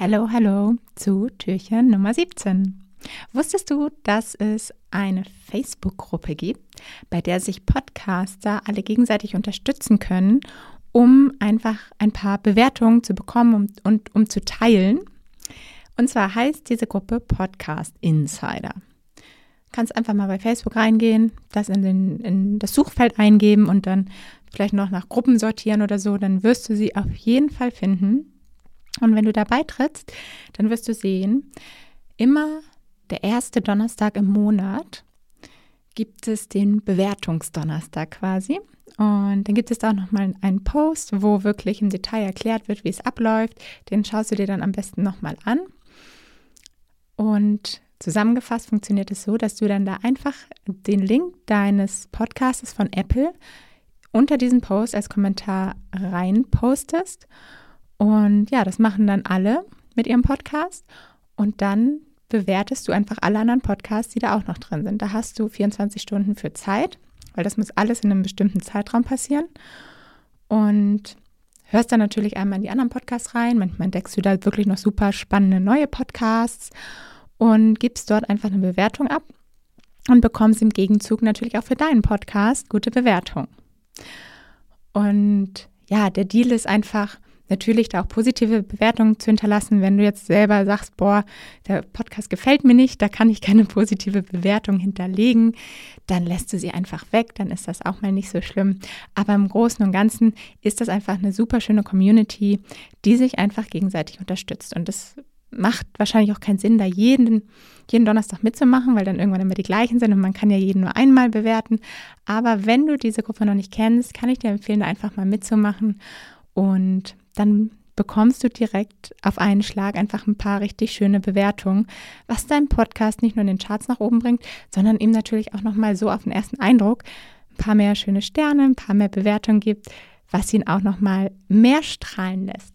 Hallo, hallo zu Türchen Nummer 17. Wusstest du, dass es eine Facebook-Gruppe gibt, bei der sich Podcaster alle gegenseitig unterstützen können, um einfach ein paar Bewertungen zu bekommen und, und um zu teilen? Und zwar heißt diese Gruppe Podcast Insider. Du kannst einfach mal bei Facebook reingehen, das in, den, in das Suchfeld eingeben und dann vielleicht noch nach Gruppen sortieren oder so, dann wirst du sie auf jeden Fall finden. Und wenn du dabei trittst, dann wirst du sehen, immer der erste Donnerstag im Monat gibt es den Bewertungsdonnerstag quasi. Und dann gibt es da auch nochmal einen Post, wo wirklich im Detail erklärt wird, wie es abläuft. Den schaust du dir dann am besten nochmal an. Und zusammengefasst funktioniert es so, dass du dann da einfach den Link deines Podcasts von Apple unter diesen Post als Kommentar rein postest. Und ja, das machen dann alle mit ihrem Podcast. Und dann bewertest du einfach alle anderen Podcasts, die da auch noch drin sind. Da hast du 24 Stunden für Zeit, weil das muss alles in einem bestimmten Zeitraum passieren. Und hörst dann natürlich einmal in die anderen Podcasts rein. Manchmal entdeckst du da wirklich noch super spannende neue Podcasts und gibst dort einfach eine Bewertung ab und bekommst im Gegenzug natürlich auch für deinen Podcast gute Bewertungen. Und ja, der Deal ist einfach, natürlich da auch positive Bewertungen zu hinterlassen. Wenn du jetzt selber sagst, boah, der Podcast gefällt mir nicht, da kann ich keine positive Bewertung hinterlegen, dann lässt du sie einfach weg, dann ist das auch mal nicht so schlimm. Aber im Großen und Ganzen ist das einfach eine super schöne Community, die sich einfach gegenseitig unterstützt. Und das macht wahrscheinlich auch keinen Sinn, da jeden, jeden Donnerstag mitzumachen, weil dann irgendwann immer die gleichen sind und man kann ja jeden nur einmal bewerten. Aber wenn du diese Gruppe noch nicht kennst, kann ich dir empfehlen, da einfach mal mitzumachen und dann bekommst du direkt auf einen Schlag einfach ein paar richtig schöne Bewertungen, was dein Podcast nicht nur in den Charts nach oben bringt, sondern ihm natürlich auch nochmal so auf den ersten Eindruck ein paar mehr schöne Sterne, ein paar mehr Bewertungen gibt, was ihn auch nochmal mehr strahlen lässt.